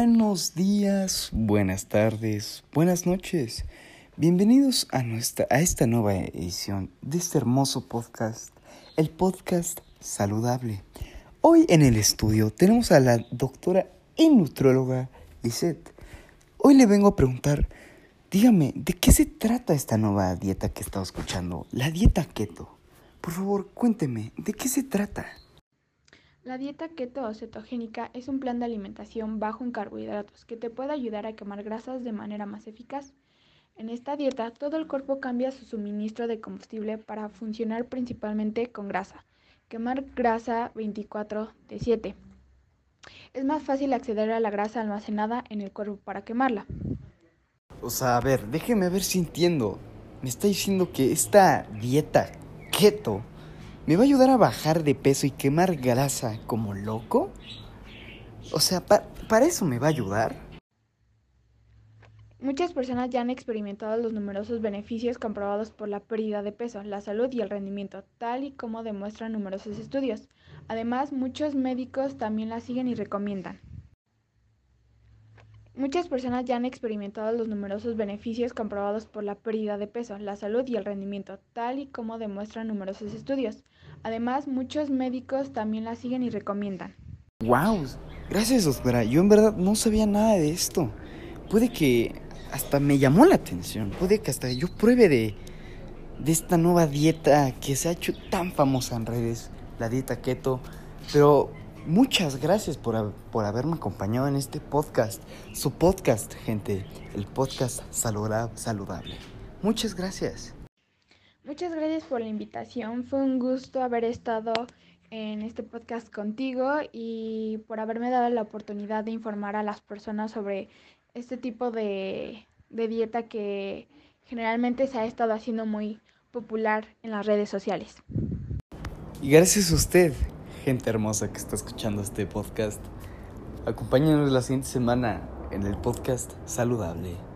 Buenos días, buenas tardes, buenas noches. Bienvenidos a, nuestra, a esta nueva edición de este hermoso podcast, el podcast saludable. Hoy en el estudio tenemos a la doctora y nutróloga Lisette. Hoy le vengo a preguntar, dígame, ¿de qué se trata esta nueva dieta que he estado escuchando? La dieta keto. Por favor, cuénteme, ¿de qué se trata? La dieta keto o cetogénica es un plan de alimentación bajo en carbohidratos que te puede ayudar a quemar grasas de manera más eficaz. En esta dieta, todo el cuerpo cambia su suministro de combustible para funcionar principalmente con grasa. Quemar grasa 24 de 7. Es más fácil acceder a la grasa almacenada en el cuerpo para quemarla. O sea, a ver, déjeme ver si entiendo. Me está diciendo que esta dieta keto ¿Me va a ayudar a bajar de peso y quemar grasa como loco? O sea, ¿para eso me va a ayudar? Muchas personas ya han experimentado los numerosos beneficios comprobados por la pérdida de peso, la salud y el rendimiento, tal y como demuestran numerosos estudios. Además, muchos médicos también la siguen y recomiendan. Muchas personas ya han experimentado los numerosos beneficios comprobados por la pérdida de peso, la salud y el rendimiento, tal y como demuestran numerosos estudios. Además, muchos médicos también la siguen y recomiendan. ¡Wow! Gracias, doctora. Yo en verdad no sabía nada de esto. Puede que hasta me llamó la atención. Puede que hasta yo pruebe de, de esta nueva dieta que se ha hecho tan famosa en redes, la dieta keto. Pero Muchas gracias por, por, haberme acompañado en este podcast. Su podcast, gente. El podcast saludable. Muchas gracias. Muchas gracias por la invitación. Fue un gusto haber estado en este podcast contigo y por haberme dado la oportunidad de informar a las personas sobre este tipo de, de dieta que generalmente se ha estado haciendo muy popular en las redes sociales. Y gracias a usted gente hermosa que está escuchando este podcast. Acompáñenos la siguiente semana en el podcast saludable.